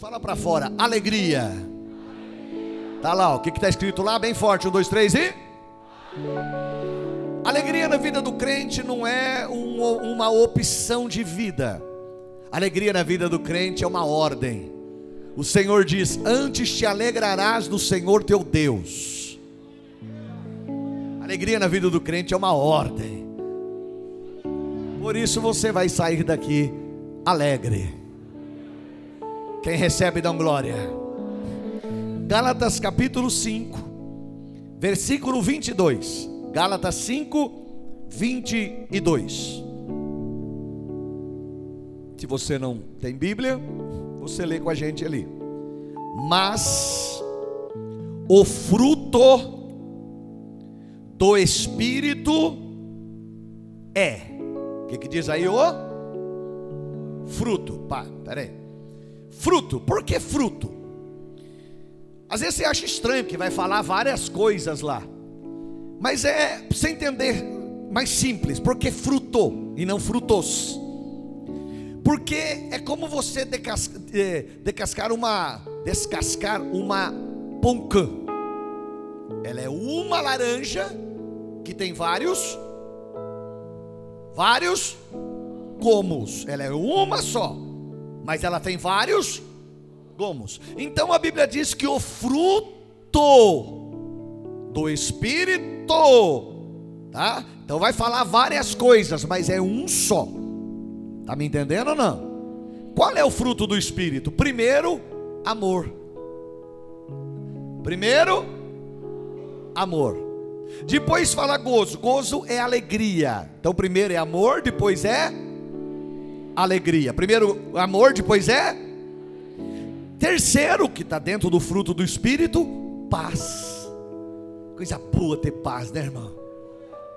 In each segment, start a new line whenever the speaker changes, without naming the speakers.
fala para fora, alegria. Tá lá, o que está escrito lá, bem forte, um, dois, três e. Alegria na vida do crente não é um, uma opção de vida. Alegria na vida do crente é uma ordem. O Senhor diz: Antes te alegrarás do Senhor teu Deus. Alegria na vida do crente é uma ordem. Por isso você vai sair daqui alegre. Quem recebe, dá glória. Gálatas capítulo 5, versículo 22. Gálatas 5, 22. Se você não tem Bíblia, você lê com a gente ali. Mas o fruto do Espírito é. O que, que diz aí o? Fruto. Pá, peraí. Fruto, por que fruto? Às vezes você acha estranho, porque vai falar várias coisas lá. Mas é, você entender, mais simples, porque fruto e não frutos. Porque é como você é, descascar uma, descascar uma poncã. Ela é uma laranja que tem vários, vários gomos. Ela é uma só mas ela tem vários gomos. Então a Bíblia diz que o fruto do Espírito, tá? Então vai falar várias coisas, mas é um só. Tá me entendendo ou não? Qual é o fruto do Espírito? Primeiro, amor. Primeiro, amor. Depois fala gozo. Gozo é alegria. Então primeiro é amor, depois é alegria. Primeiro, amor, depois é. Terceiro, que está dentro do fruto do Espírito, paz. Coisa boa ter paz, né, irmão?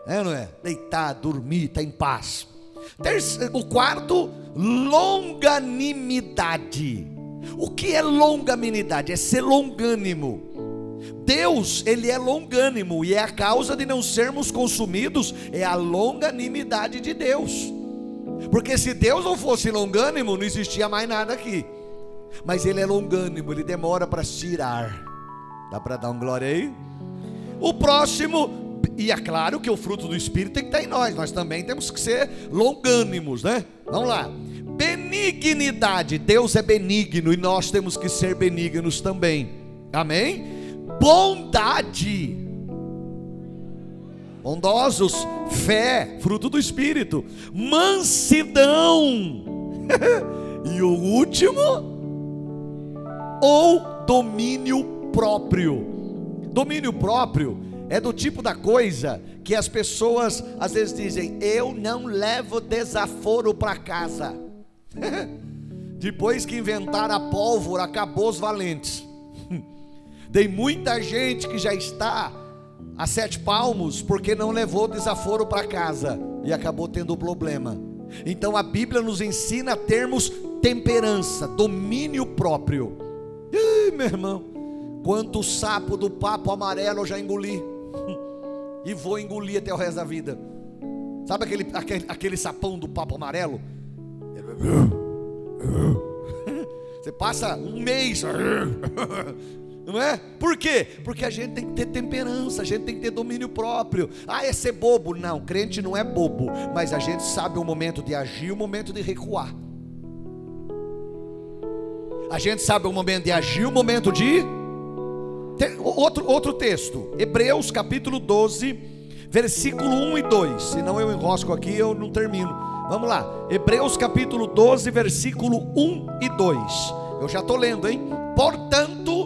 É, não é? Deitar, dormir, estar tá em paz. Terceiro, o quarto, longanimidade. O que é longanimidade? É ser longânimo. Deus, ele é longânimo e é a causa de não sermos consumidos é a longanimidade de Deus. Porque se Deus não fosse longânimo, não existia mais nada aqui. Mas Ele é longânimo, Ele demora para tirar. Dá para dar um glória aí? O próximo, e é claro que o fruto do Espírito tem que estar em nós, nós também temos que ser longânimos, né? Vamos lá. Benignidade, Deus é benigno e nós temos que ser benignos também. Amém? Bondade, bondosos, fé, fruto do Espírito, mansidão, e o último, ou domínio próprio. Domínio próprio é do tipo da coisa que as pessoas às vezes dizem: Eu não levo desaforo para casa. Depois que inventaram a pólvora, acabou os valentes. Tem muita gente que já está a sete palmos porque não levou desaforo para casa e acabou tendo problema. Então a Bíblia nos ensina a termos temperança, domínio próprio. Ih, meu irmão, quanto sapo do papo amarelo eu já engoli e vou engolir até o resto da vida. Sabe aquele, aquele, aquele sapão do papo amarelo? Você passa um mês Não é? Por quê? Porque a gente tem que ter temperança, a gente tem que ter domínio próprio. Ah, é ser bobo? Não, crente não é bobo, mas a gente sabe o momento de agir e o momento de recuar. A gente sabe o momento de agir, o momento de. Outro, outro texto, Hebreus capítulo 12, versículo 1 e 2. Senão eu enrosco aqui eu não termino. Vamos lá, Hebreus capítulo 12, versículo 1 e 2. Eu já estou lendo, hein? Portanto,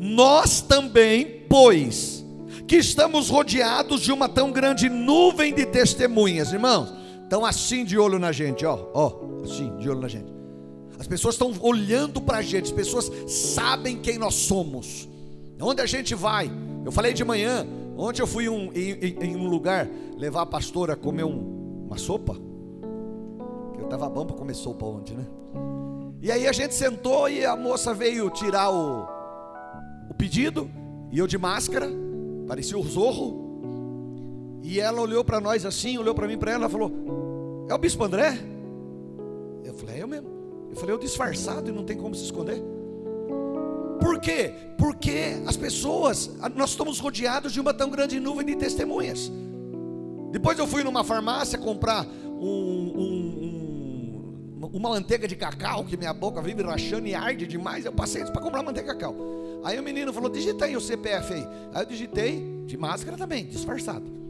nós também, pois, que estamos rodeados de uma tão grande nuvem de testemunhas, irmãos, estão assim de olho na gente, ó, ó, assim, de olho na gente. As pessoas estão olhando para a gente, as pessoas sabem quem nós somos, onde a gente vai. Eu falei de manhã, ontem eu fui um, em, em, um lugar levar a pastora a comer um, uma sopa, eu estava bom para comer sopa ontem, né? E aí a gente sentou e a moça veio tirar o o pedido, e eu de máscara, parecia o zorro. E ela olhou para nós assim, olhou para mim, para ela, falou: É o bispo André? Eu falei: É eu mesmo. Eu falei, eu disfarçado e não tem como se esconder. Por quê? Porque as pessoas, nós estamos rodeados de uma tão grande nuvem de testemunhas. Depois eu fui numa farmácia comprar um, um, um, uma manteiga de cacau, que minha boca vive rachando e arde demais. Eu passei para comprar manteiga de cacau. Aí o menino falou: digita aí o CPF aí. Aí eu digitei, de máscara também, disfarçado.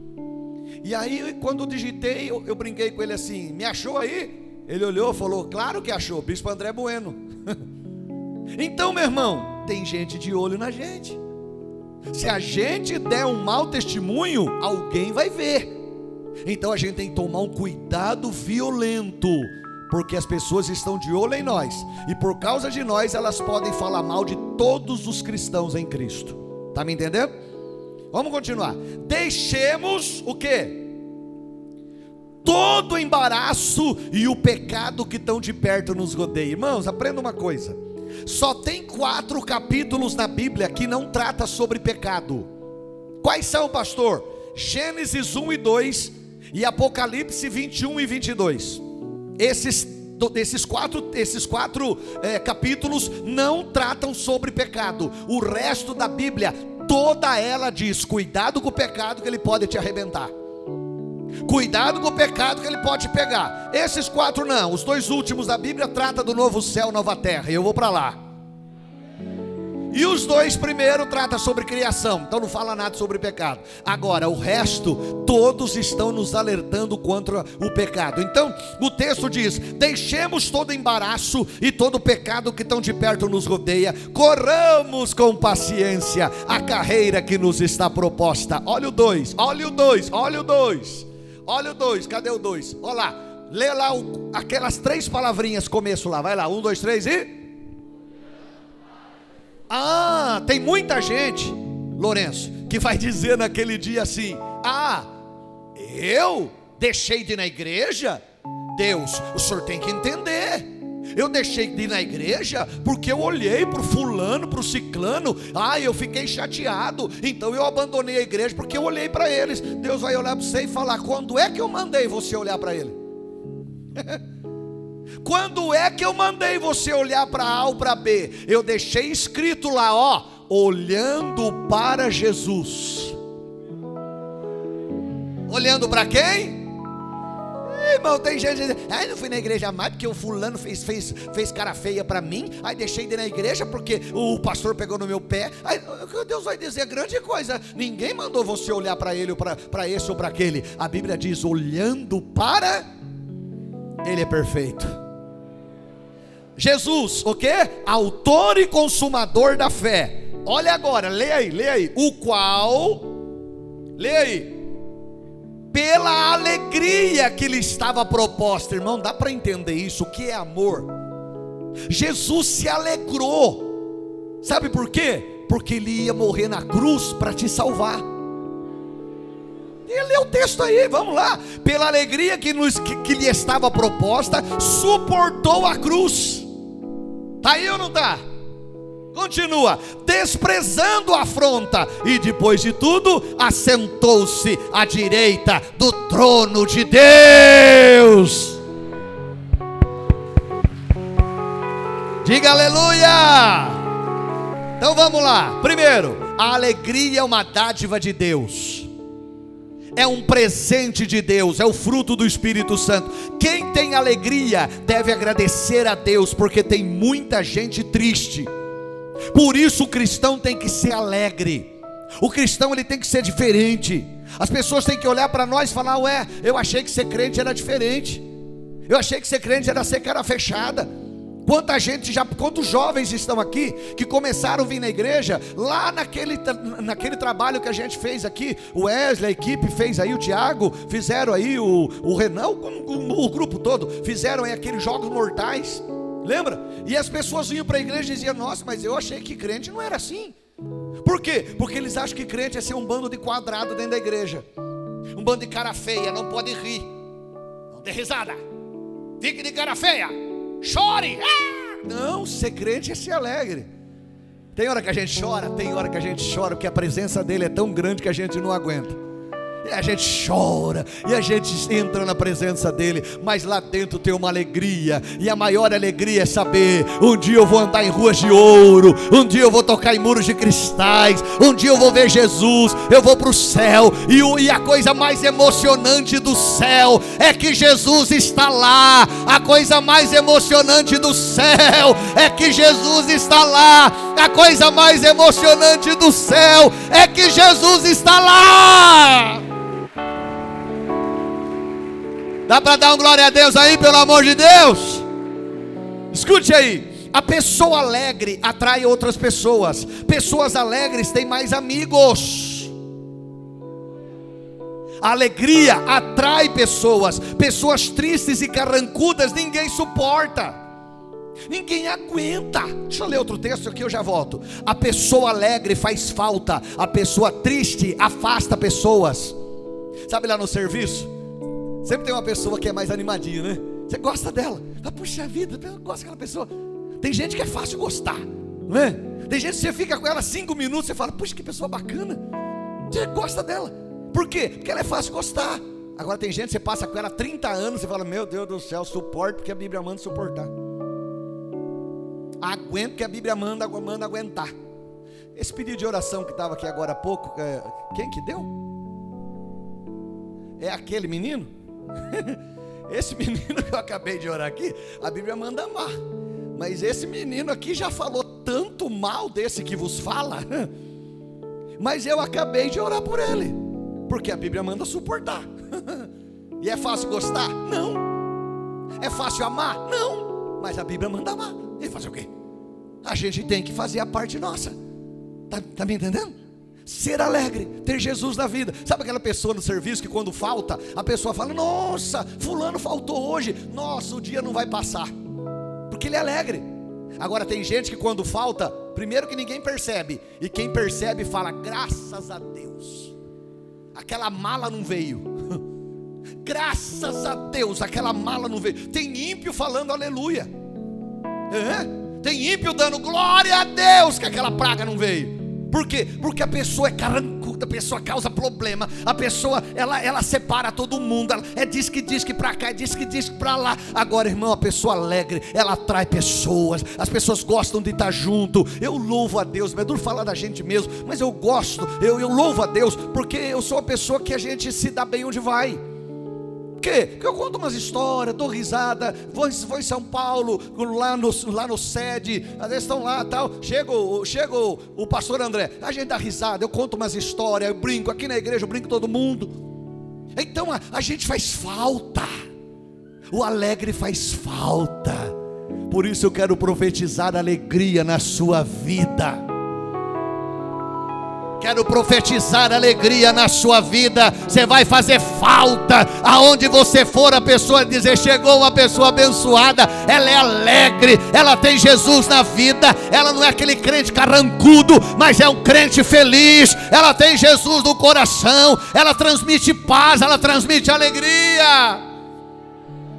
E aí, quando eu digitei, eu, eu brinquei com ele assim: me achou aí? Ele olhou e falou: claro que achou, Bispo André Bueno. então, meu irmão, tem gente de olho na gente. Se a gente der um mau testemunho, alguém vai ver. Então a gente tem que tomar um cuidado violento, porque as pessoas estão de olho em nós, e por causa de nós elas podem falar mal de todos os cristãos em Cristo. Tá me entendendo? Vamos continuar. Deixemos o que? Todo o embaraço e o pecado que estão de perto nos rodeia. Irmãos, aprenda uma coisa. Só tem quatro capítulos na Bíblia que não trata sobre pecado. Quais são, pastor? Gênesis 1 e 2 e Apocalipse 21 e 22. Esses, esses quatro, esses quatro é, capítulos não tratam sobre pecado. O resto da Bíblia, toda ela diz: cuidado com o pecado que ele pode te arrebentar. Cuidado com o pecado que ele pode pegar. Esses quatro não. Os dois últimos da Bíblia trata do novo céu, nova terra. E eu vou para lá. E os dois primeiro trata sobre criação, então não fala nada sobre pecado. Agora, o resto, todos estão nos alertando contra o pecado. Então, o texto diz: deixemos todo embaraço e todo pecado que tão de perto nos rodeia, corramos com paciência a carreira que nos está proposta. Olha o dois, olha o dois, olha o dois, olha o dois, cadê o dois? Olha lá, lê lá o, aquelas três palavrinhas, começo lá, vai lá, um, dois, três e. Ah, tem muita gente, Lourenço, que vai dizer naquele dia assim: Ah, eu deixei de ir na igreja? Deus, o senhor tem que entender. Eu deixei de ir na igreja porque eu olhei para o fulano, para o ciclano. Ah, eu fiquei chateado. Então eu abandonei a igreja porque eu olhei para eles. Deus vai olhar para você e falar: quando é que eu mandei você olhar para ele? Quando é que eu mandei você olhar para A ou para B? Eu deixei escrito lá, ó, olhando para Jesus. Olhando para quem? Irmão, tem gente dizendo, ai, não fui na igreja mais porque o fulano fez, fez, fez cara feia para mim, aí deixei de ir na igreja porque o pastor pegou no meu pé. Aí, Deus vai dizer grande coisa. Ninguém mandou você olhar para ele, para esse ou para aquele. A Bíblia diz: olhando para, ele é perfeito. Jesus, o que? Autor e consumador da fé. Olha agora, leia aí, leia aí. O qual, leia aí. Pela alegria que lhe estava proposta, irmão, dá para entender isso? O que é amor? Jesus se alegrou, sabe por quê? Porque ele ia morrer na cruz para te salvar. E lê o texto aí, vamos lá. Pela alegria que, nos, que, que lhe estava proposta, suportou a cruz Está aí ou não está? Continua, desprezando a afronta, e depois de tudo, assentou-se à direita do trono de Deus. Diga aleluia! Então vamos lá. Primeiro, a alegria é uma dádiva de Deus é um presente de Deus, é o fruto do Espírito Santo. Quem tem alegria deve agradecer a Deus, porque tem muita gente triste. Por isso o cristão tem que ser alegre. O cristão ele tem que ser diferente. As pessoas têm que olhar para nós e falar: "Ué, eu achei que ser crente era diferente. Eu achei que ser crente era ser cara fechada." Quanta gente já, quantos jovens estão aqui que começaram a vir na igreja lá naquele, naquele trabalho que a gente fez aqui, o Wesley, a equipe fez aí, o Tiago, fizeram aí o, o Renan, o, o, grupo todo, fizeram aí aqueles jogos mortais, lembra? E as pessoas vinham para a igreja e diziam: Nossa, mas eu achei que crente não era assim. Por quê? Porque eles acham que crente é ser um bando de quadrado dentro da igreja, um bando de cara feia, não pode rir, não dê risada, fique de cara feia chore. Não, ser crente é ser alegre. Tem hora que a gente chora, tem hora que a gente chora, porque a presença dele é tão grande que a gente não aguenta. E a gente chora, e a gente entra na presença dele, mas lá dentro tem uma alegria, e a maior alegria é saber: um dia eu vou andar em ruas de ouro, um dia eu vou tocar em muros de cristais, um dia eu vou ver Jesus, eu vou para o céu, e, o, e a coisa mais emocionante do céu é que Jesus está lá, a coisa mais emocionante do céu é que Jesus está lá, a coisa mais emocionante do céu é que Jesus está lá. Dá para dar um glória a Deus aí, pelo amor de Deus? Escute aí. A pessoa alegre atrai outras pessoas. Pessoas alegres têm mais amigos. A alegria atrai pessoas. Pessoas tristes e carrancudas ninguém suporta. Ninguém aguenta. Deixa eu ler outro texto aqui, eu já volto. A pessoa alegre faz falta. A pessoa triste afasta pessoas. Sabe lá no serviço? Sempre tem uma pessoa que é mais animadinha, né? Você gosta dela. Ah, puxa vida, eu gosto daquela pessoa. Tem gente que é fácil gostar, não é? Tem gente que você fica com ela cinco minutos, você fala, puxa, que pessoa bacana. Você gosta dela. Por quê? Porque ela é fácil gostar. Agora tem gente você passa com ela 30 anos e fala, meu Deus do céu, suporte porque a Bíblia manda suportar. Aguento que a Bíblia manda, manda aguentar. Esse pedido de oração que estava aqui agora há pouco, é, quem que deu? É aquele menino? Esse menino que eu acabei de orar aqui, a Bíblia manda amar. Mas esse menino aqui já falou tanto mal desse que vos fala. Mas eu acabei de orar por ele. Porque a Bíblia manda suportar. E é fácil gostar? Não. É fácil amar? Não. Mas a Bíblia manda amar. E fazer o quê? A gente tem que fazer a parte nossa. Tá, tá me entendendo? Ser alegre, ter Jesus na vida. Sabe aquela pessoa no serviço que quando falta, a pessoa fala: Nossa, Fulano faltou hoje. Nossa, o dia não vai passar. Porque ele é alegre. Agora tem gente que quando falta, primeiro que ninguém percebe, e quem percebe fala: Graças a Deus, aquela mala não veio. Graças a Deus, aquela mala não veio. Tem ímpio falando aleluia. Tem ímpio dando glória a Deus que aquela praga não veio. Por quê? Porque a pessoa é carrancuda, a pessoa causa problema, a pessoa ela, ela separa todo mundo, ela, é diz que diz que para cá, é diz que diz que para lá. Agora, irmão, a pessoa alegre, ela atrai pessoas, as pessoas gostam de estar junto. Eu louvo a Deus, é duro falar da gente mesmo, mas eu gosto, eu, eu louvo a Deus, porque eu sou uma pessoa que a gente se dá bem onde vai quê? Porque eu conto umas histórias, dou risada, vou, vou em São Paulo, lá no, lá no sede, às vezes estão lá tal. Chega, chega o, o pastor André, a gente dá risada, eu conto umas histórias, eu brinco, aqui na igreja eu brinco todo mundo. Então a, a gente faz falta, o alegre faz falta. Por isso eu quero profetizar alegria na sua vida. Quero profetizar alegria na sua vida. Você vai fazer falta. Aonde você for, a pessoa dizer: chegou uma pessoa abençoada. Ela é alegre, ela tem Jesus na vida. Ela não é aquele crente carrancudo, mas é um crente feliz. Ela tem Jesus no coração. Ela transmite paz, ela transmite alegria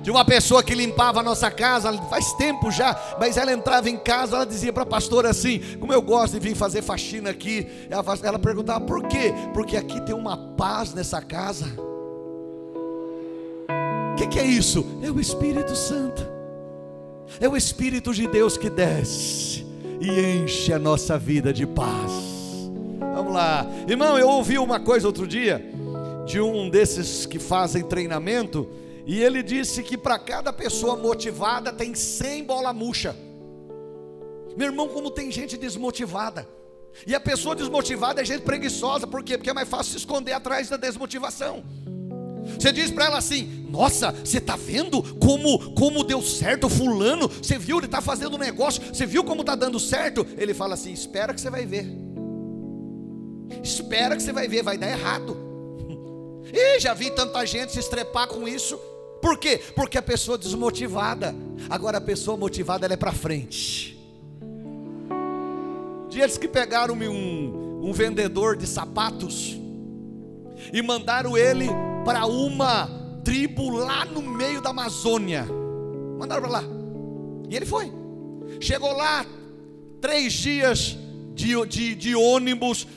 de uma pessoa que limpava a nossa casa, faz tempo já, mas ela entrava em casa, ela dizia para a pastora assim: Como eu gosto de vir fazer faxina aqui. Ela, ela perguntava por quê? Porque aqui tem uma paz nessa casa. O que, que é isso? É o Espírito Santo, é o Espírito de Deus que desce e enche a nossa vida de paz. Vamos lá, irmão. Eu ouvi uma coisa outro dia de um desses que fazem treinamento e ele disse que para cada pessoa motivada tem 100 bola murcha. Meu irmão, como tem gente desmotivada. E a pessoa desmotivada é gente preguiçosa, por quê? Porque é mais fácil se esconder atrás da desmotivação. Você diz para ela assim: Nossa, você está vendo como, como deu certo fulano? Você viu, ele está fazendo um negócio, você viu como está dando certo? Ele fala assim: Espera que você vai ver. Espera que você vai ver, vai dar errado. E já vi tanta gente se estrepar com isso. Por quê? Porque a pessoa desmotivada. Agora a pessoa motivada ela é para frente. Dias que pegaram um, um vendedor de sapatos e mandaram ele para uma tribo lá no meio da Amazônia. Mandaram para lá. E ele foi. Chegou lá, três dias de, de, de ônibus,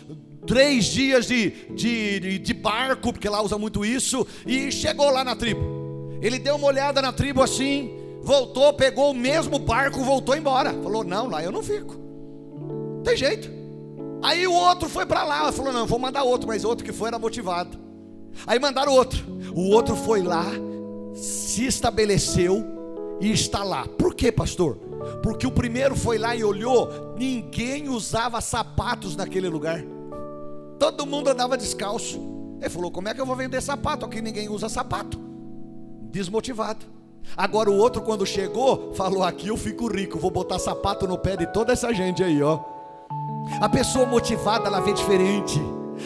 três dias de, de, de barco, porque lá usa muito isso, e chegou lá na tribo. Ele deu uma olhada na tribo assim, voltou, pegou o mesmo barco, voltou embora. Falou: Não, lá eu não fico. Tem jeito. Aí o outro foi para lá, falou: Não, vou mandar outro, mas outro que foi era motivado. Aí mandaram outro. O outro foi lá, se estabeleceu e está lá. Por quê, pastor? Porque o primeiro foi lá e olhou, ninguém usava sapatos naquele lugar. Todo mundo andava descalço. Ele falou: Como é que eu vou vender sapato? Aqui ninguém usa sapato. Desmotivado. Agora o outro, quando chegou, falou: Aqui eu fico rico, vou botar sapato no pé de toda essa gente aí, ó. A pessoa motivada, ela vê diferente.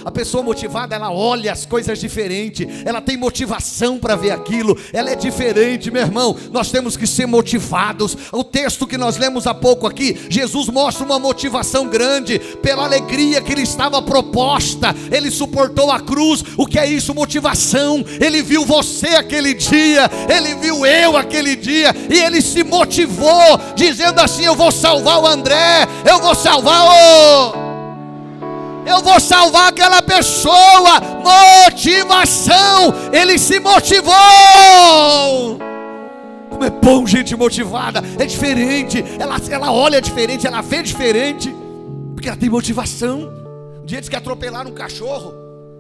A pessoa motivada, ela olha as coisas diferente, ela tem motivação para ver aquilo, ela é diferente, meu irmão. Nós temos que ser motivados. O texto que nós lemos há pouco aqui, Jesus mostra uma motivação grande pela alegria que ele estava proposta. Ele suportou a cruz. O que é isso? Motivação. Ele viu você aquele dia, ele viu eu aquele dia e ele se motivou, dizendo assim: Eu vou salvar o André, eu vou salvar o eu vou salvar aquela pessoa. Motivação, ele se motivou. Como é bom gente motivada, é diferente, ela, ela olha diferente, ela vê diferente, porque ela tem motivação. Um dia eles que atropelaram um cachorro,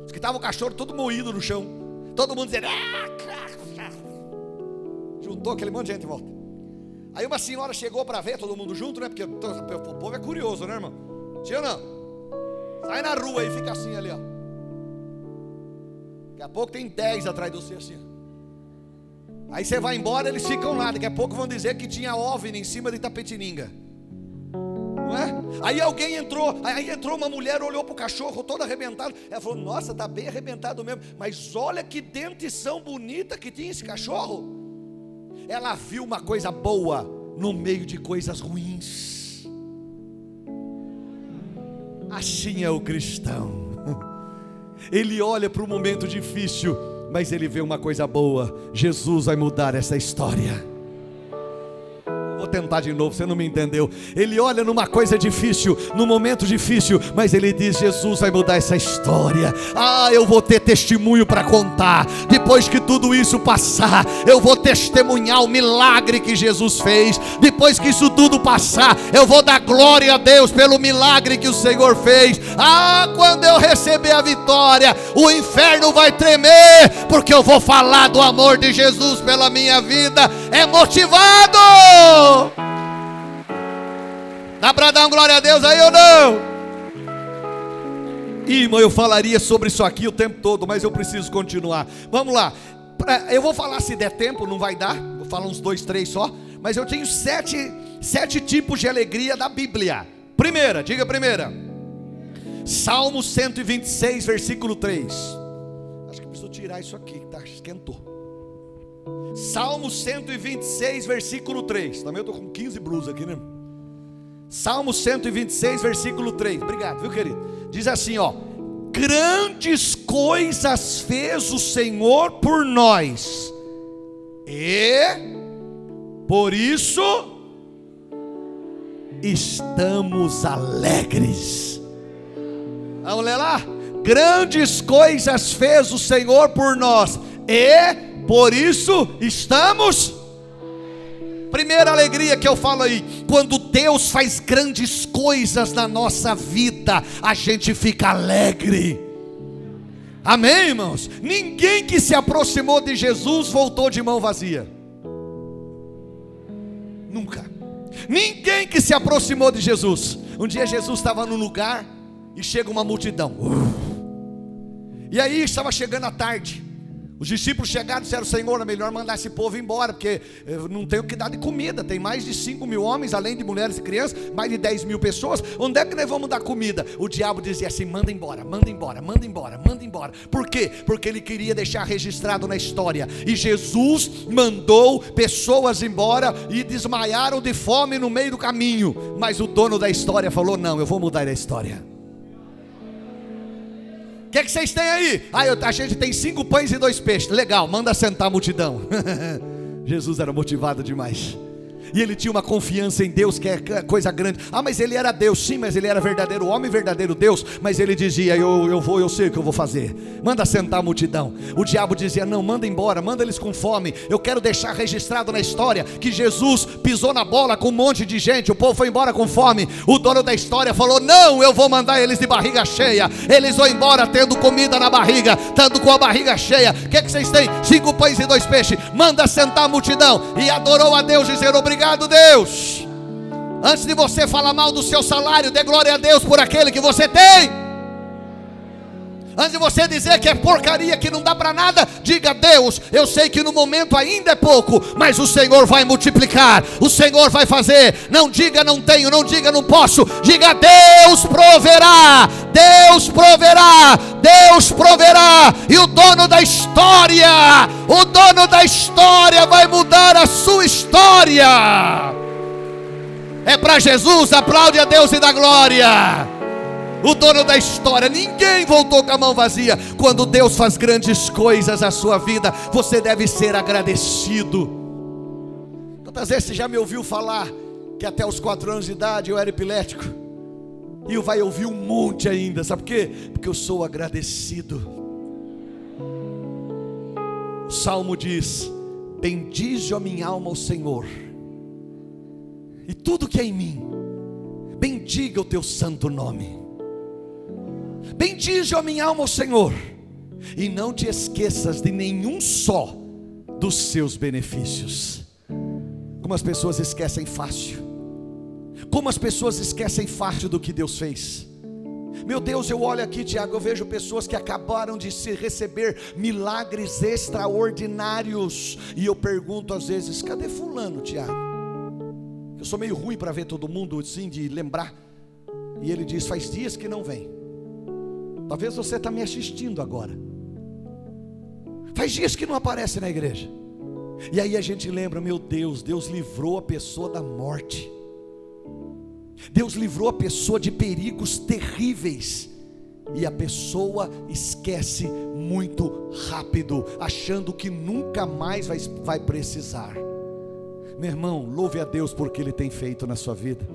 diz que estava o cachorro todo moído no chão, todo mundo dizendo, ah, juntou aquele monte de gente em volta. Aí uma senhora chegou para ver todo mundo junto, né? Porque o povo é curioso, né, irmão? Tinha ou não? Sai na rua e fica assim ali, ó. Daqui a pouco tem 10 atrás de você assim. Aí você vai embora, eles ficam lá. Daqui a pouco vão dizer que tinha OVNI em cima de Tapetininga. Não é? Aí alguém entrou, aí entrou uma mulher, olhou para o cachorro todo arrebentado. Ela falou: Nossa, tá bem arrebentado mesmo. Mas olha que dentição bonita que tinha esse cachorro. Ela viu uma coisa boa no meio de coisas ruins. Assim é o cristão. Ele olha para o momento difícil, mas ele vê uma coisa boa. Jesus vai mudar essa história tentar de novo, você não me entendeu. Ele olha numa coisa difícil, num momento difícil, mas ele diz: Jesus vai mudar essa história. Ah, eu vou ter testemunho para contar. Depois que tudo isso passar, eu vou testemunhar o milagre que Jesus fez. Depois que isso tudo passar, eu vou dar glória a Deus pelo milagre que o Senhor fez. Ah, quando eu receber a vitória, o inferno vai tremer, porque eu vou falar do amor de Jesus pela minha vida. É motivado. Dá para dar glória a Deus aí ou não? Irmão, eu falaria sobre isso aqui o tempo todo, mas eu preciso continuar. Vamos lá. Eu vou falar se der tempo, não vai dar. Vou falar uns dois, três só. Mas eu tenho sete, sete tipos de alegria da Bíblia. Primeira, diga primeira. Salmo 126, versículo 3. Acho que preciso tirar isso aqui, tá? Esquentou. Salmo 126, versículo 3. Também eu estou com 15 blusas aqui, né? Salmo 126, versículo 3. Obrigado, viu, querido? Diz assim, ó: Grandes coisas fez o Senhor por nós, e por isso estamos alegres. Vamos ler lá? Grandes coisas fez o Senhor por nós, e por isso estamos. Primeira alegria que eu falo aí, quando Deus faz grandes coisas na nossa vida, a gente fica alegre. Amém, irmãos? Ninguém que se aproximou de Jesus voltou de mão vazia. Nunca. Ninguém que se aproximou de Jesus. Um dia Jesus estava num lugar e chega uma multidão. E aí estava chegando a tarde. Os discípulos chegaram e disseram: Senhor, é melhor mandar esse povo embora, porque eh, não tem o que dar de comida. Tem mais de 5 mil homens, além de mulheres e crianças, mais de 10 mil pessoas. Onde é que nós vamos dar comida? O diabo dizia assim: manda embora, manda embora, manda embora, manda embora. Por quê? Porque ele queria deixar registrado na história. E Jesus mandou pessoas embora e desmaiaram de fome no meio do caminho. Mas o dono da história falou: Não, eu vou mudar a história. O que, é que vocês têm aí? Ah, eu, a gente tem cinco pães e dois peixes. Legal, manda sentar a multidão. Jesus era motivado demais. E ele tinha uma confiança em Deus que é coisa grande. Ah, mas ele era Deus, sim, mas ele era verdadeiro homem, verdadeiro Deus. Mas ele dizia: Eu, eu vou, eu sei o que eu vou fazer. Manda sentar a multidão. O diabo dizia: Não, manda embora, manda eles com fome. Eu quero deixar registrado na história que Jesus pisou na bola com um monte de gente. O povo foi embora com fome. O dono da história falou: Não, eu vou mandar eles de barriga cheia. Eles vão embora tendo comida na barriga, estando com a barriga cheia. O que, é que vocês têm? Cinco pães e dois peixes. Manda sentar a multidão. E adorou a Deus, dizer obrigado obrigado, Deus. Antes de você falar mal do seu salário, dê glória a Deus por aquele que você tem. Antes de você dizer que é porcaria, que não dá para nada, diga: Deus, eu sei que no momento ainda é pouco, mas o Senhor vai multiplicar, o Senhor vai fazer. Não diga não tenho, não diga não posso, diga: Deus proverá, Deus proverá, Deus proverá, e o dono da história, o dono da história vai mudar a sua história. É para Jesus, aplaude a Deus e dá glória o dono da história. Ninguém voltou com a mão vazia. Quando Deus faz grandes coisas na sua vida, você deve ser agradecido. Quantas vezes você já me ouviu falar que até os quatro anos de idade eu era epilético? E vai ouvir um monte ainda, sabe por quê? Porque eu sou agradecido. O salmo diz: Bendize a minha alma ao Senhor, e tudo que é em mim, bendiga o teu santo nome. Bendize a minha alma, o Senhor, e não te esqueças de nenhum só dos seus benefícios. Como as pessoas esquecem fácil, como as pessoas esquecem fácil do que Deus fez. Meu Deus, eu olho aqui, Tiago, eu vejo pessoas que acabaram de se receber milagres extraordinários, e eu pergunto às vezes: cadê Fulano, Tiago? Eu sou meio ruim para ver todo mundo assim, de lembrar. E ele diz: faz dias que não vem. Talvez você está me assistindo agora. Faz dias que não aparece na igreja. E aí a gente lembra, meu Deus, Deus livrou a pessoa da morte. Deus livrou a pessoa de perigos terríveis. E a pessoa esquece muito rápido, achando que nunca mais vai, vai precisar. Meu irmão, louve a Deus por que Ele tem feito na sua vida.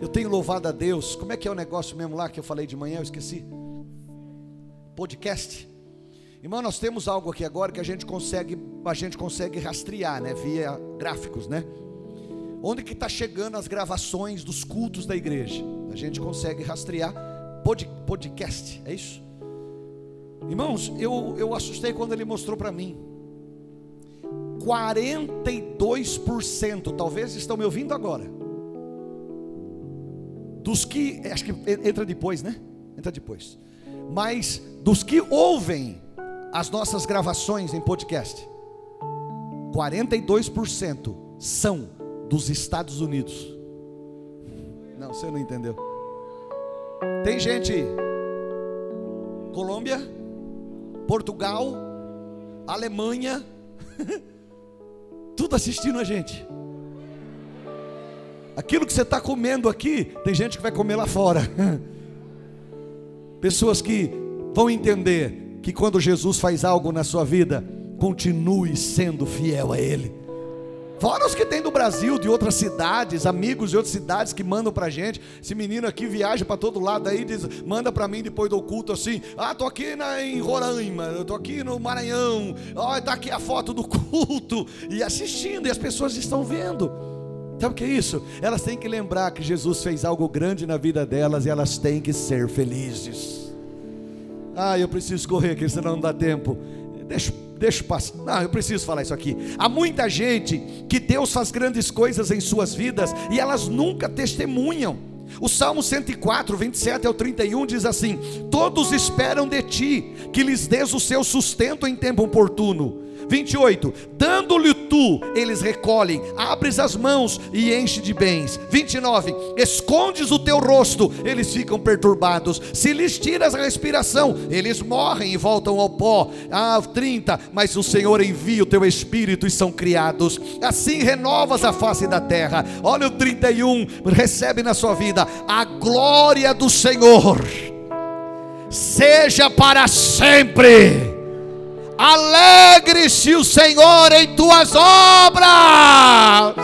Eu tenho louvado a Deus. Como é que é o negócio mesmo lá que eu falei de manhã? Eu esqueci podcast. Irmão, nós temos algo aqui agora que a gente consegue, a gente consegue rastrear, né, via gráficos, né? Onde que está chegando as gravações dos cultos da igreja? A gente consegue rastrear pod, podcast, é isso? Irmãos, eu, eu assustei quando ele mostrou para mim. 42%, talvez estão me ouvindo agora. Dos que, acho que entra depois, né? Entra depois mas dos que ouvem as nossas gravações em podcast, 42% são dos Estados Unidos. Não, você não entendeu. Tem gente Colômbia, Portugal, Alemanha, tudo assistindo a gente. Aquilo que você está comendo aqui, tem gente que vai comer lá fora. Pessoas que vão entender que quando Jesus faz algo na sua vida, continue sendo fiel a Ele. Fora os que tem do Brasil, de outras cidades, amigos de outras cidades que mandam pra gente. Esse menino aqui viaja para todo lado aí, diz, manda para mim depois do culto assim: "Ah, tô aqui na, em Roraima, eu tô aqui no Maranhão. Ó, tá aqui a foto do culto" e assistindo, e as pessoas estão vendo. Sabe o que é isso? Elas têm que lembrar que Jesus fez algo grande na vida delas e elas têm que ser felizes. Ah, eu preciso correr aqui, senão não dá tempo. Deixa, deixa passar. Não, eu preciso falar isso aqui. Há muita gente que Deus faz grandes coisas em suas vidas e elas nunca testemunham. O Salmo 104, 27 ao 31 diz assim: Todos esperam de ti que lhes des o seu sustento em tempo oportuno 28. Dando-lhe tu, eles recolhem, abres as mãos e enche de bens. 29. Escondes o teu rosto, eles ficam perturbados. Se lhes tiras a respiração, eles morrem e voltam ao pó. Ah, 30. Mas o Senhor envia o teu espírito e são criados. Assim renovas a face da terra. Olha o 31. Recebe na sua vida a glória do Senhor. Seja para sempre Alegre-se o Senhor em tuas obras.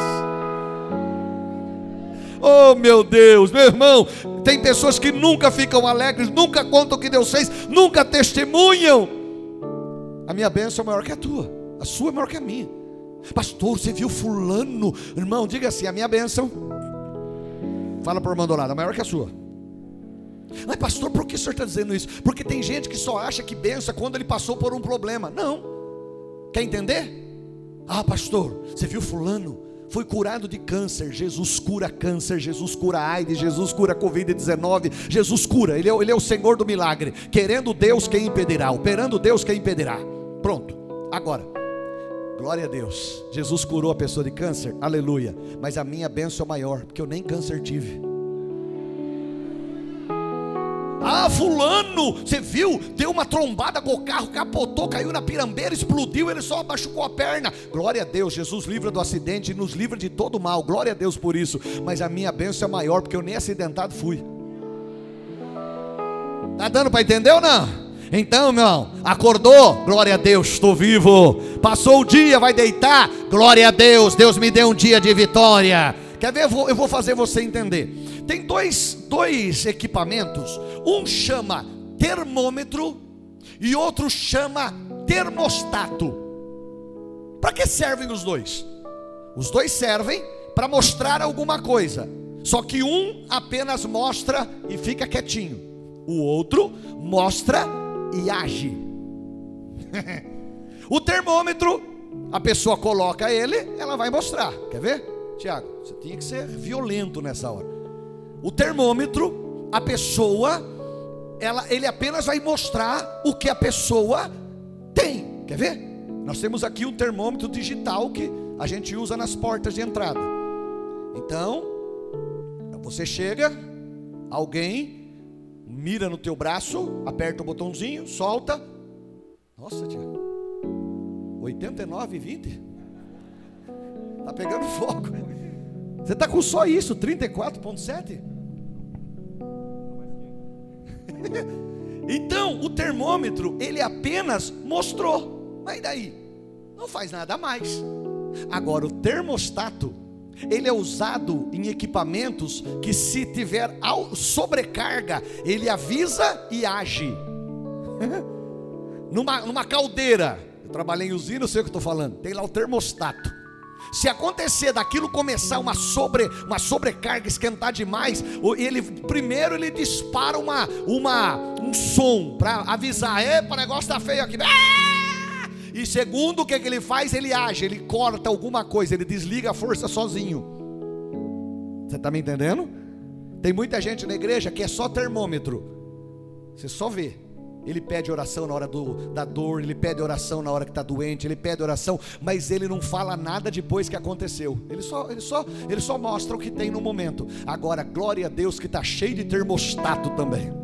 Oh meu Deus, meu irmão, tem pessoas que nunca ficam alegres, nunca contam o que Deus fez, nunca testemunham. A minha bênção é maior que a tua, a sua é maior que a minha. Pastor, você viu fulano? Irmão, diga assim, a minha bênção. Fala o irmão do lado, é maior que a sua. Mas pastor, por que o senhor está dizendo isso? Porque tem gente que só acha que benção quando ele passou por um problema. Não. Quer entender? Ah, pastor, você viu fulano? Foi curado de câncer. Jesus cura câncer, Jesus cura AIDS, Jesus cura Covid-19. Jesus cura, ele é, ele é o Senhor do milagre. Querendo Deus, quem impedirá? Operando Deus, quem impedirá? Pronto. Agora, glória a Deus. Jesus curou a pessoa de câncer, aleluia. Mas a minha bênção é maior, porque eu nem câncer tive. Ah, fulano, você viu? Deu uma trombada com o carro, capotou, caiu na pirambeira, explodiu, ele só machucou a perna. Glória a Deus, Jesus livra do acidente e nos livra de todo mal. Glória a Deus por isso. Mas a minha bênção é maior, porque eu nem acidentado fui. Tá dando para entender ou não? Então, meu irmão, acordou? Glória a Deus, estou vivo. Passou o dia, vai deitar? Glória a Deus, Deus me deu um dia de vitória. Quer ver? Eu vou fazer você entender. Tem dois, dois equipamentos. Um chama termômetro e outro chama termostato. Para que servem os dois? Os dois servem para mostrar alguma coisa. Só que um apenas mostra e fica quietinho. O outro mostra e age. o termômetro, a pessoa coloca ele, ela vai mostrar. Quer ver? Tiago, você tinha que ser violento nessa hora. O termômetro, a pessoa, ela, ele apenas vai mostrar o que a pessoa tem. Quer ver? Nós temos aqui um termômetro digital que a gente usa nas portas de entrada. Então, você chega, alguém mira no teu braço, aperta o botãozinho, solta. Nossa, tia. 89 e 20. Tá pegando fogo. Você está com só isso, 34.7? Então, o termômetro, ele apenas mostrou. Mas daí? Não faz nada mais. Agora, o termostato, ele é usado em equipamentos que, se tiver sobrecarga, ele avisa e age. numa, numa caldeira, eu trabalhei em usina, eu sei o que estou falando. Tem lá o termostato. Se acontecer daquilo começar uma sobre uma sobrecarga, esquentar demais, ele primeiro ele dispara uma uma um som para avisar, epa, o negócio tá feio aqui. Ah! E segundo, o que, que ele faz? Ele age, ele corta alguma coisa, ele desliga a força sozinho. Você está me entendendo? Tem muita gente na igreja que é só termômetro. Você só vê. Ele pede oração na hora do, da dor, ele pede oração na hora que está doente, ele pede oração, mas ele não fala nada depois que aconteceu. Ele só, ele só, ele só mostra o que tem no momento. Agora, glória a Deus que está cheio de termostato também.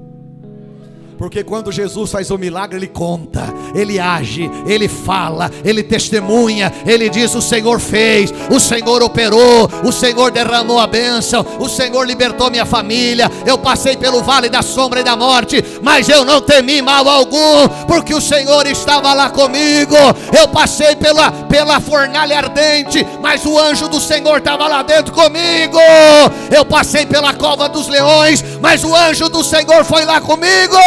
Porque quando Jesus faz o milagre, ele conta, ele age, ele fala, ele testemunha, ele diz: O Senhor fez, o Senhor operou, o Senhor derramou a bênção, o Senhor libertou minha família. Eu passei pelo vale da sombra e da morte, mas eu não temi mal algum, porque o Senhor estava lá comigo. Eu passei pela, pela fornalha ardente, mas o anjo do Senhor estava lá dentro comigo. Eu passei pela cova dos leões, mas o anjo do Senhor foi lá comigo.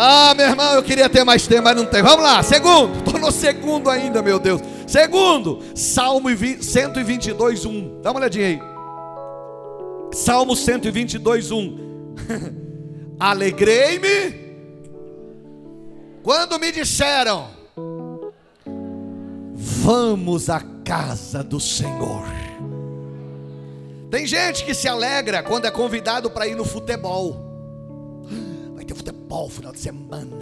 Ah, meu irmão, eu queria ter mais tempo, mas não tem. Vamos lá, segundo. Estou no segundo ainda, meu Deus. Segundo, Salmo 122, 1. Dá uma olhadinha aí. Salmo 122, 1. Alegrei-me quando me disseram: Vamos à casa do Senhor. Tem gente que se alegra quando é convidado para ir no futebol. Vai ter futebol final de semana.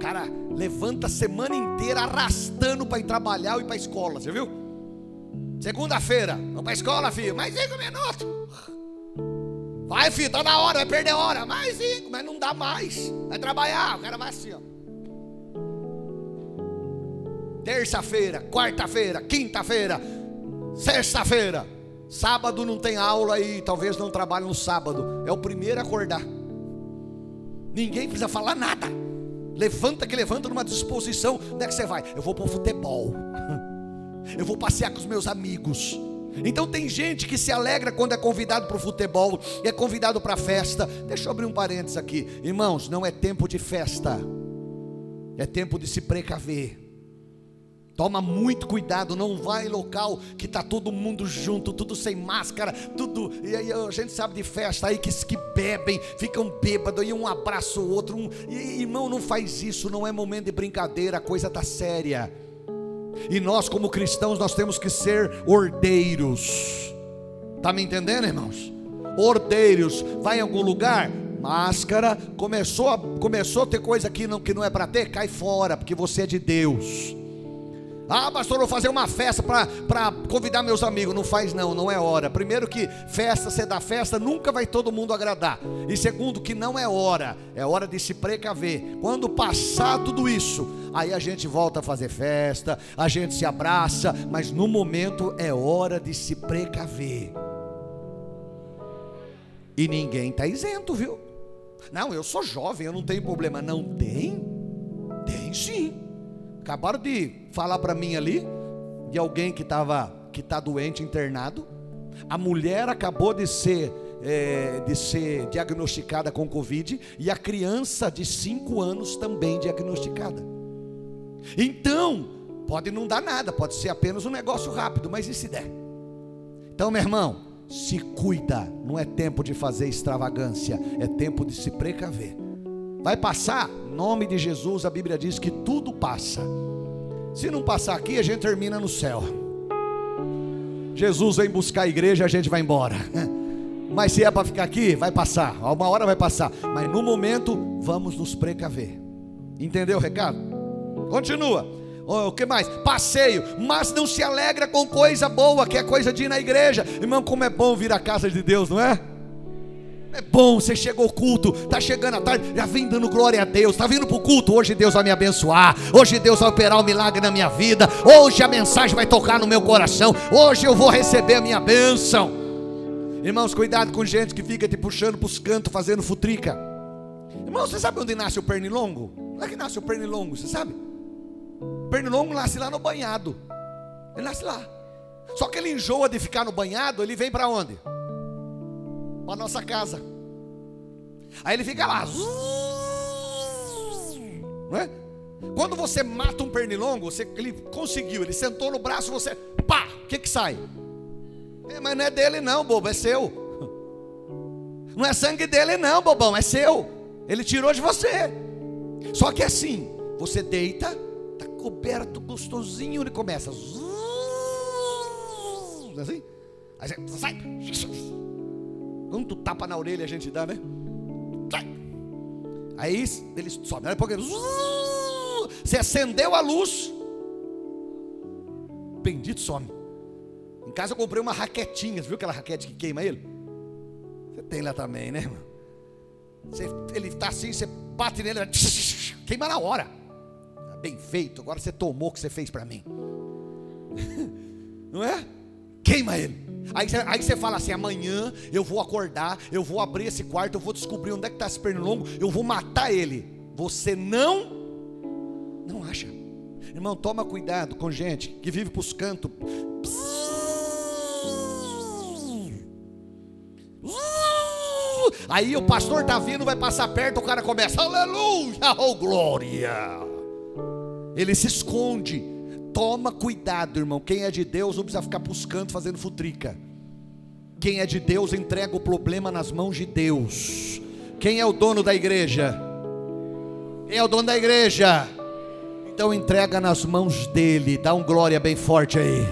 Cara, levanta a semana inteira arrastando para ir trabalhar e para a escola, você viu? Segunda-feira, vamos para a escola, filho. Mais cinco minutos. Vai, filho, tá na hora, vai perder hora. Mais cinco, mas não dá mais. Vai trabalhar, o cara vai assim, ó. Terça-feira, quarta-feira, quinta-feira, Sexta-feira, sábado não tem aula e talvez não trabalhe no sábado. É o primeiro a acordar. Ninguém precisa falar nada. Levanta que levanta numa disposição. Onde é que você vai? Eu vou para o futebol. Eu vou passear com os meus amigos. Então tem gente que se alegra quando é convidado para o futebol, é convidado para a festa. Deixa eu abrir um parênteses aqui. Irmãos, não é tempo de festa. É tempo de se precaver. Toma muito cuidado, não vai em local que está todo mundo junto, tudo sem máscara, tudo. E aí a gente sabe de festa aí que, que bebem, ficam bêbados, e um abraça o outro. Um, e, irmão, não faz isso, não é momento de brincadeira, a coisa está séria. E nós, como cristãos, nós temos que ser ordeiros. Está me entendendo, irmãos? Ordeiros, vai em algum lugar, máscara, começou a, começou a ter coisa aqui não, que não é para ter, cai fora, porque você é de Deus. Ah, pastor, vou fazer uma festa para convidar meus amigos. Não faz não, não é hora. Primeiro que festa, você dá festa, nunca vai todo mundo agradar. E segundo que não é hora, é hora de se precaver. Quando passar tudo isso, aí a gente volta a fazer festa, a gente se abraça, mas no momento é hora de se precaver. E ninguém está isento, viu? Não, eu sou jovem, eu não tenho problema. Não tem? Tem sim. Acabaram de falar para mim ali de alguém que estava que está doente internado. A mulher acabou de ser é, de ser diagnosticada com Covid e a criança de 5 anos também diagnosticada. Então, pode não dar nada, pode ser apenas um negócio rápido, mas e se der? Então, meu irmão, se cuida, não é tempo de fazer extravagância, é tempo de se precaver. Vai passar? Nome de Jesus, a Bíblia diz que tudo passa. Se não passar aqui, a gente termina no céu. Jesus vem buscar a igreja, a gente vai embora. Mas se é para ficar aqui, vai passar. Uma hora vai passar. Mas no momento, vamos nos precaver. Entendeu o recado? Continua. O que mais? Passeio, mas não se alegra com coisa boa, que é coisa de ir na igreja. Irmão, como é bom vir à casa de Deus, não é? É bom, você chegou ao culto, está chegando a tarde, já vem dando glória a Deus, está vindo para o culto, hoje Deus vai me abençoar, hoje Deus vai operar um milagre na minha vida, hoje a mensagem vai tocar no meu coração, hoje eu vou receber a minha bênção. Irmãos, cuidado com gente que fica te puxando para os cantos, fazendo futrica. Irmãos, você sabe onde nasce o pernilongo? Onde é que nasce o pernilongo, você sabe? O pernilongo nasce lá no banhado, ele nasce lá. Só que ele enjoa de ficar no banhado, ele vem para onde? Para nossa casa. Aí ele fica lá. Não é? Quando você mata um pernilongo, você, ele conseguiu, ele sentou no braço, você, pá, o que que sai? É, mas não é dele não, bobo, é seu. Não é sangue dele não, bobão, é seu. Ele tirou de você. Só que assim, você deita, tá coberto gostosinho, ele começa. Assim, aí você sai. Quanto tapa na orelha a gente dá, né? Aí ele sobe, aí porque você acendeu a luz, bendito some. Em casa eu comprei uma raquetinha, você viu aquela raquete que queima ele? Você tem lá também, né, irmão? Você, ele está assim, você bate nele, queima na hora. Tá bem feito, agora você tomou o que você fez para mim. Não é? Queima ele. Aí você, aí você fala assim: amanhã eu vou acordar, eu vou abrir esse quarto, eu vou descobrir onde é que está esse pernilongo, eu vou matar ele. Você não, não acha. Irmão, toma cuidado com gente que vive para os cantos. Aí o pastor está vindo, vai passar perto, o cara começa, aleluia, oh glória. Ele se esconde Toma cuidado, irmão. Quem é de Deus não precisa ficar buscando, fazendo futrica. Quem é de Deus entrega o problema nas mãos de Deus. Quem é o dono da igreja? Quem é o dono da igreja? Então entrega nas mãos dele. Dá um glória bem forte aí.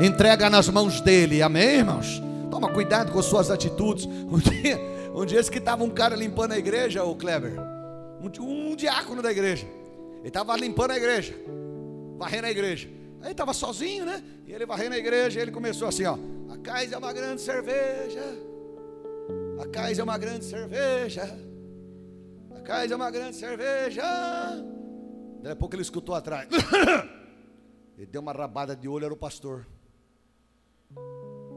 Entrega nas mãos dele. Amém, irmãos? Toma cuidado com suas atitudes. Um dia, um dia que estava um cara limpando a igreja, o Kleber. Um, um diácono da igreja. Ele estava limpando a igreja varrendo a igreja. Aí estava sozinho, né? E ele varrendo a igreja, ele começou assim, ó. A Cais é uma grande cerveja. A Cais é uma grande cerveja. A Cais é uma grande cerveja. Daí a pouco ele escutou atrás. Ele deu uma rabada de olho, era o pastor.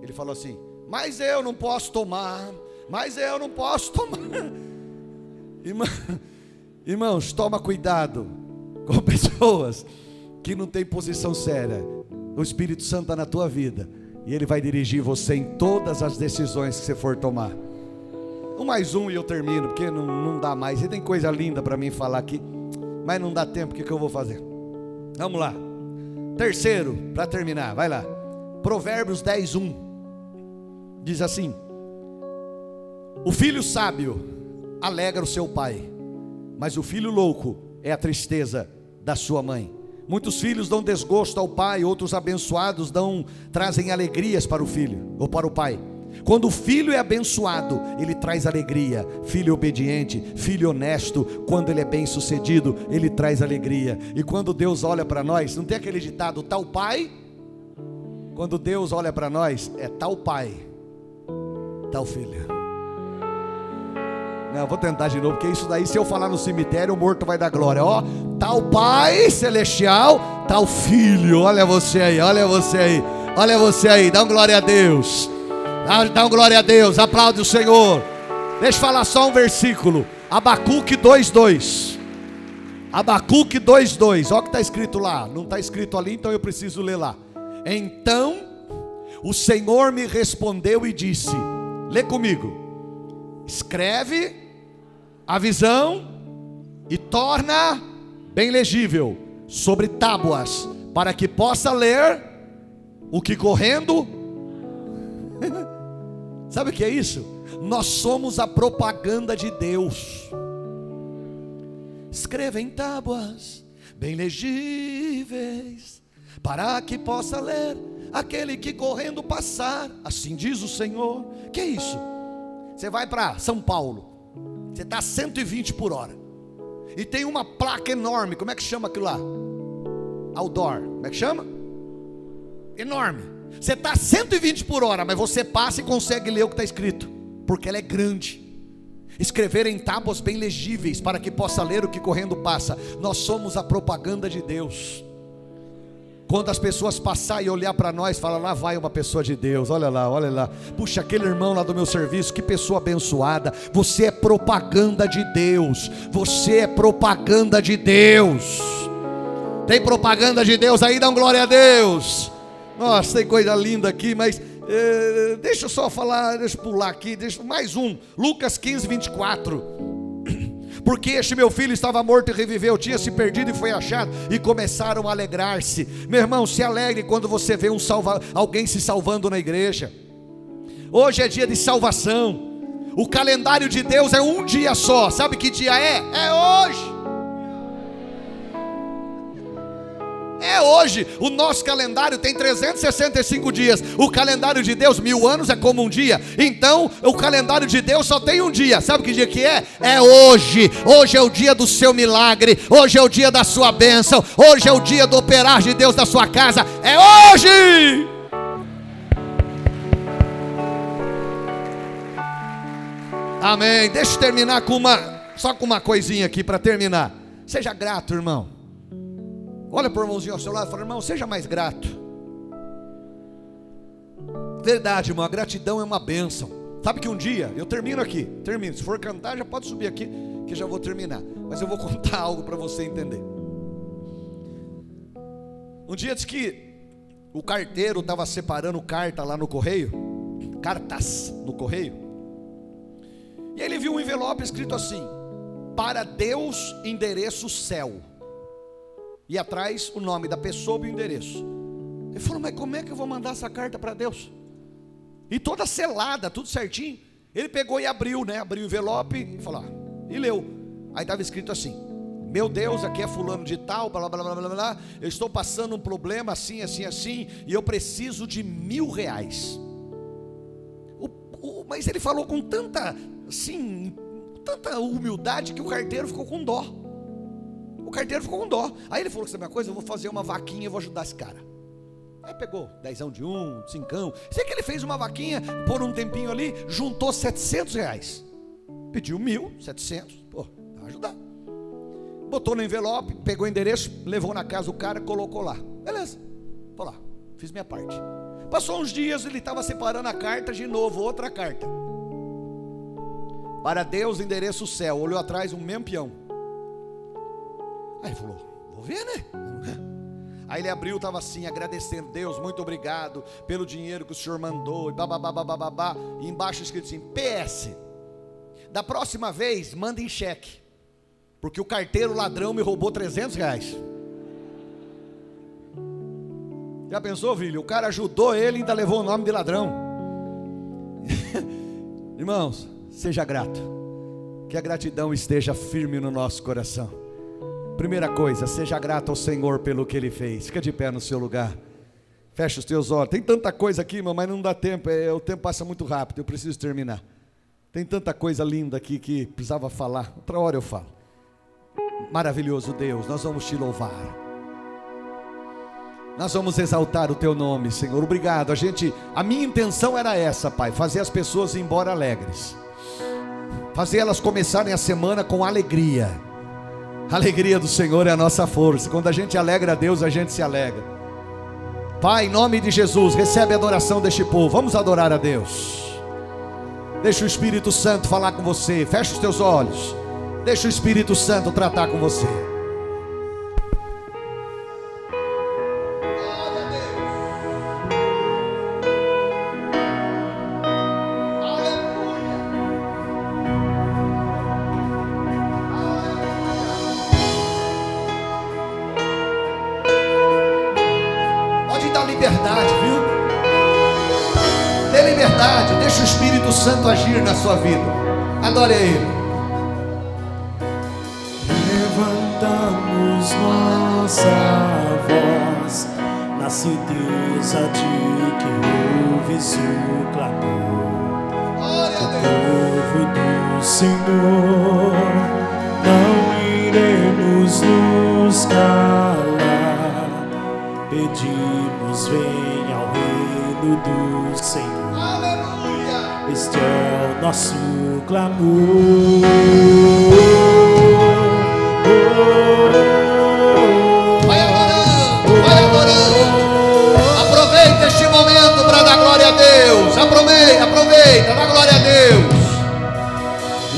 Ele falou assim: Mas eu não posso tomar. Mas eu não posso tomar. Irmão, Irmãos, toma cuidado com pessoas que não têm posição séria. O Espírito Santo está na tua vida e ele vai dirigir você em todas as decisões que você for tomar. Um mais um e eu termino, porque não, não dá mais. E tem coisa linda para mim falar aqui, mas não dá tempo. O que, que eu vou fazer? Vamos lá. Terceiro, para terminar, vai lá. Provérbios 10, 1. Diz assim: O filho sábio alegra o seu pai, mas o filho louco é a tristeza da sua mãe. Muitos filhos dão desgosto ao pai, outros abençoados dão trazem alegrias para o filho ou para o pai. Quando o filho é abençoado, ele traz alegria. Filho obediente, filho honesto, quando ele é bem sucedido, ele traz alegria. E quando Deus olha para nós, não tem aquele ditado, tal pai? Quando Deus olha para nós, é tal pai, tal filho. Não, vou tentar de novo, porque isso daí, se eu falar no cemitério, o morto vai dar glória. Ó, tal pai celestial, tal filho. Olha você aí, olha você aí, olha você aí, dá um glória a Deus. Dá, dá um glória a Deus, aplaude o Senhor. Deixa eu falar só um versículo. Abacuque 2,2. Abacuque 2,2. Olha o que está escrito lá. Não está escrito ali, então eu preciso ler lá. Então o Senhor me respondeu e disse: Lê comigo. Escreve a visão e torna bem legível sobre tábuas, para que possa ler o que correndo Sabe o que é isso? Nós somos a propaganda de Deus. Escreva em tábuas bem legíveis, para que possa ler aquele que correndo passar. Assim diz o Senhor. Que é isso? Você vai para São Paulo, você está a 120 por hora, e tem uma placa enorme. Como é que chama aquilo lá? Outdoor. Como é que chama? Enorme você está 120 por hora, mas você passa e consegue ler o que está escrito, porque ela é grande. Escrever em tábuas bem legíveis, para que possa ler o que correndo passa. Nós somos a propaganda de Deus. Quando as pessoas passarem e olhar para nós, fala lá vai uma pessoa de Deus, olha lá, olha lá. Puxa, aquele irmão lá do meu serviço, que pessoa abençoada. Você é propaganda de Deus. Você é propaganda de Deus. Tem propaganda de Deus aí, um glória a Deus. Nossa, tem coisa linda aqui, mas é, deixa eu só falar, deixa eu pular aqui, deixa mais um. Lucas 15, 24. Porque este meu filho estava morto e reviveu, tinha se perdido e foi achado, e começaram a alegrar-se. Meu irmão, se alegre quando você vê um salva, alguém se salvando na igreja. Hoje é dia de salvação. O calendário de Deus é um dia só. Sabe que dia é? É hoje. É hoje. O nosso calendário tem 365 dias. O calendário de Deus, mil anos é como um dia. Então, o calendário de Deus só tem um dia. Sabe que dia que é? É hoje. Hoje é o dia do seu milagre. Hoje é o dia da sua bênção. Hoje é o dia do operar de Deus na sua casa. É hoje. Amém. Deixa eu terminar com uma, só com uma coisinha aqui para terminar. Seja grato, irmão. Olha para o irmãozinho ao seu lado e fala: irmão, seja mais grato. Verdade, irmão, a gratidão é uma bênção. Sabe que um dia, eu termino aqui, termino. Se for cantar, já pode subir aqui, que já vou terminar. Mas eu vou contar algo para você entender. Um dia disse que o carteiro estava separando carta lá no correio, cartas no correio, e ele viu um envelope escrito assim: Para Deus, endereço céu e atrás o nome da pessoa e o endereço. Ele falou: Mas como é que eu vou mandar essa carta para Deus? E toda selada, tudo certinho. Ele pegou e abriu, né? Abriu o envelope e falou: ah, e leu. Aí estava escrito assim: Meu Deus, aqui é fulano de tal, blá blá blá blá blá. Eu estou passando um problema assim, assim, assim, e eu preciso de mil reais. O, o, mas ele falou com tanta, assim, tanta humildade que o carteiro ficou com dó. O carteiro ficou com dó. Aí ele falou: que sabe uma coisa? Eu vou fazer uma vaquinha e vou ajudar esse cara. Aí pegou dezão de um, cincão. Sei que ele fez uma vaquinha por um tempinho ali, juntou 700 reais. Pediu mil, 700. Pô, vai ajudar. Botou no envelope, pegou o endereço, levou na casa do cara, colocou lá. Beleza, vou lá, fiz minha parte. Passou uns dias, ele estava separando a carta de novo, outra carta. Para Deus, endereço céu. Olhou atrás, um mesmo peão. Aí ele falou: Vou ver, né? Aí ele abriu, estava assim, agradecendo, Deus, muito obrigado pelo dinheiro que o senhor mandou, e babá, e embaixo escrito assim, PS, da próxima vez, manda em cheque, porque o carteiro ladrão me roubou 300 reais. Já pensou, filho? O cara ajudou ele e ainda levou o nome de ladrão. Irmãos, seja grato. Que a gratidão esteja firme no nosso coração. Primeira coisa, seja grato ao Senhor pelo que Ele fez. Fica de pé no seu lugar. Fecha os teus olhos. Tem tanta coisa aqui, irmão, mas não dá tempo. É, o tempo passa muito rápido. Eu preciso terminar. Tem tanta coisa linda aqui que precisava falar. Outra hora eu falo. Maravilhoso Deus, nós vamos te louvar. Nós vamos exaltar o teu nome, Senhor. Obrigado. A gente, a minha intenção era essa, Pai, fazer as pessoas ir embora alegres. Fazer elas começarem a semana com alegria. A alegria do Senhor é a nossa força. Quando a gente alegra a Deus, a gente se alegra. Pai, em nome de Jesus, recebe a adoração deste povo. Vamos adorar a Deus. Deixa o Espírito Santo falar com você. Fecha os teus olhos. Deixa o Espírito Santo tratar com você. Sua vida. Adore a Ele.
Nosso clamor.
Vai adorando, vai adorando. Aproveita este momento para dar glória a Deus. Aproveita, aproveita, dá glória a Deus.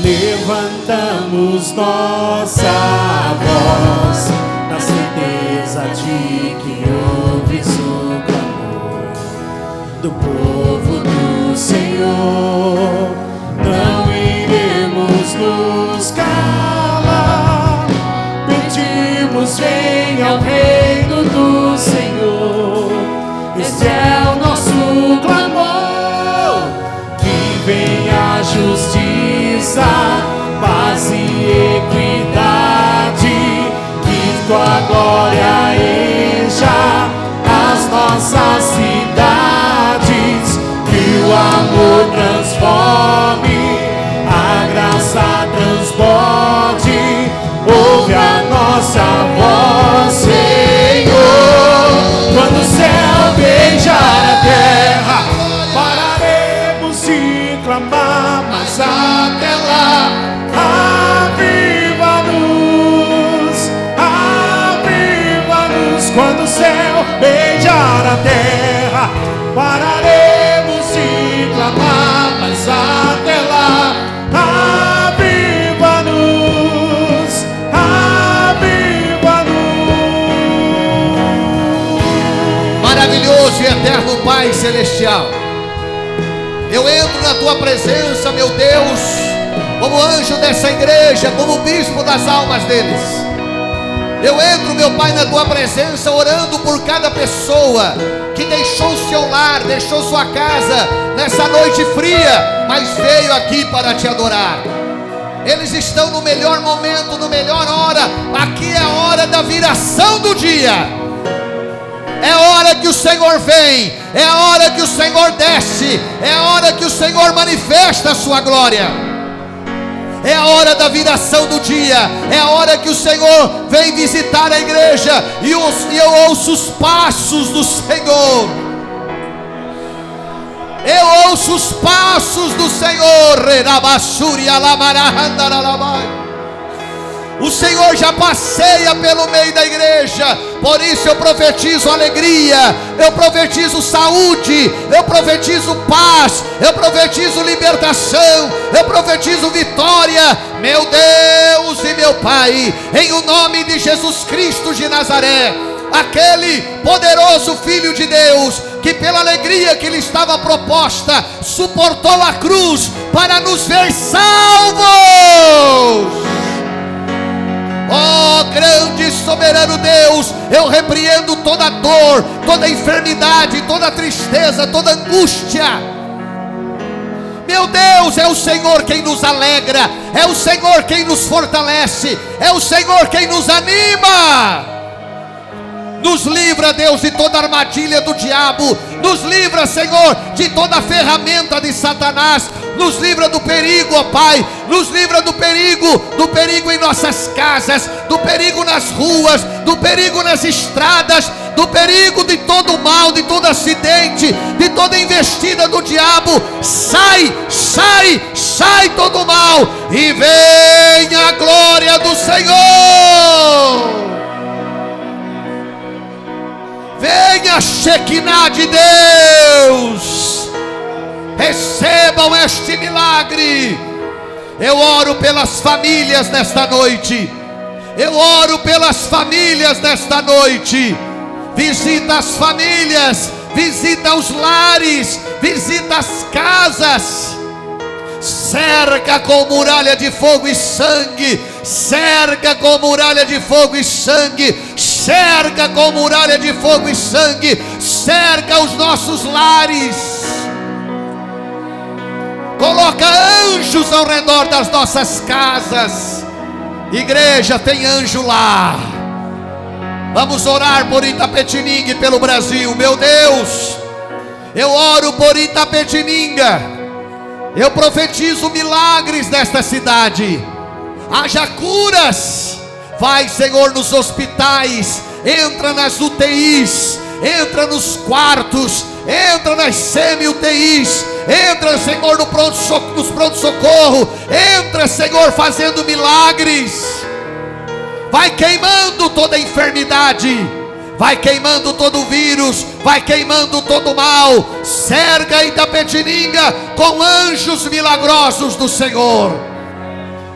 Levantamos nossa voz na certeza de que ouves o clamor do povo
Pai Celestial. Eu entro na tua presença, meu Deus, como anjo dessa igreja, como bispo das almas deles. Eu entro, meu Pai, na tua presença, orando por cada pessoa que deixou seu lar, deixou sua casa nessa noite fria, mas veio aqui para te adorar. Eles estão no melhor momento, no melhor hora. Aqui é a hora da viração do dia. É hora que o Senhor vem, é hora que o Senhor desce, é hora que o Senhor manifesta a sua glória. É a hora da viração do dia, é a hora que o Senhor vem visitar a igreja e eu, ouço os passos do Senhor. Eu ouço os passos do Senhor. O Senhor já passeia pelo meio da igreja. Por isso eu profetizo alegria, eu profetizo saúde, eu profetizo paz, eu profetizo libertação, eu profetizo vitória. Meu Deus e meu Pai, em o nome de Jesus Cristo de Nazaré, aquele poderoso Filho de Deus, que pela alegria que lhe estava proposta, suportou a cruz para nos ver salvos. Ó oh, grande e soberano Deus, eu repreendo toda dor, toda enfermidade, toda tristeza, toda angústia. Meu Deus, é o Senhor quem nos alegra, é o Senhor quem nos fortalece, é o Senhor quem nos anima. Nos livra, Deus, de toda armadilha do diabo. Nos livra, Senhor, de toda ferramenta de Satanás. Nos livra do perigo, ó Pai. Nos livra do perigo, do perigo em nossas casas, do perigo nas ruas, do perigo nas estradas, do perigo de todo mal, de todo acidente, de toda investida do diabo. Sai, sai, sai todo mal e venha a glória do Senhor. Venha Shekinah de Deus. Recebam este milagre. Eu oro pelas famílias nesta noite. Eu oro pelas famílias nesta noite. Visita as famílias, visita os lares, visita as casas. Cerca com muralha de fogo e sangue, cerca com muralha de fogo e sangue, cerca com muralha de fogo e sangue, cerca os nossos lares, coloca anjos ao redor das nossas casas. Igreja, tem anjo lá. Vamos orar por Itapetininga e pelo Brasil, meu Deus. Eu oro por Itapetininga. Eu profetizo milagres nesta cidade. Haja curas Vai, Senhor, nos hospitais, entra nas UTIs, entra nos quartos, entra nas semi-UTIs, entra, Senhor, no pronto nos pronto-socorro, entra, Senhor, fazendo milagres. Vai queimando toda enfermidade, vai queimando todo vírus, vai queimando todo mal. Cerga e Itapetininga com anjos milagrosos do Senhor.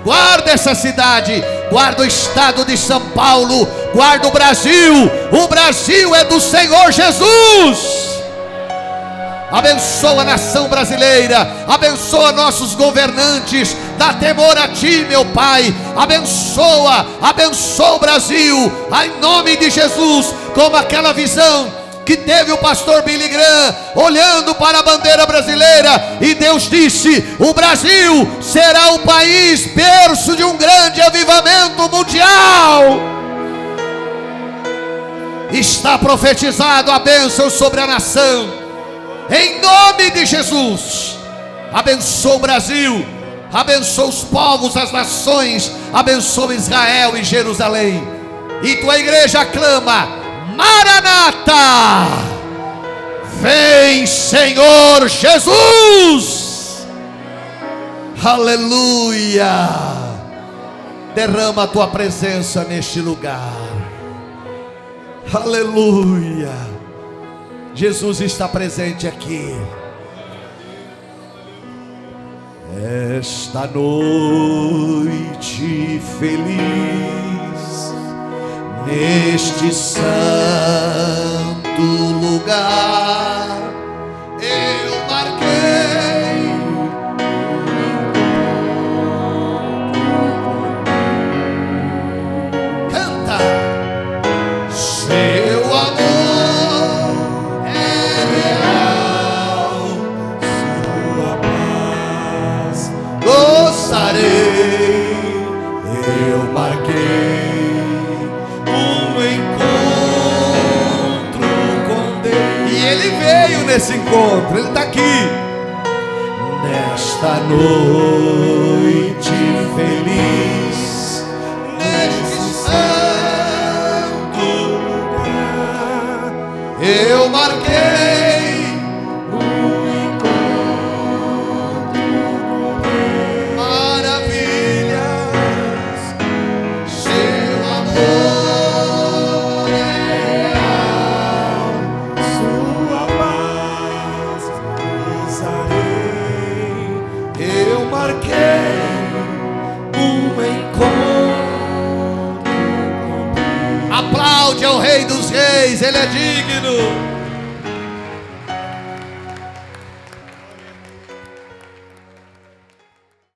Guarda essa cidade guarda o estado de São Paulo, guarda o Brasil. O Brasil é do Senhor Jesus. Abençoa a nação brasileira, abençoa nossos governantes, dá temor a ti, meu Pai. Abençoa, abençoa o Brasil, em nome de Jesus, como aquela visão que teve o pastor Billy Graham olhando para a bandeira brasileira e Deus disse: "O Brasil será o país berço de um grande avivamento mundial". Está profetizado a bênção sobre a nação. Em nome de Jesus. Abençoa o Brasil, abençoa os povos, as nações, abençoa Israel e Jerusalém. E tua igreja clama: Maranata! Vem, Senhor Jesus! Aleluia! Derrama a tua presença neste lugar. Aleluia! Jesus está presente aqui. Esta noite feliz neste santo lugar nesse encontro, Ele está aqui. Nesta noite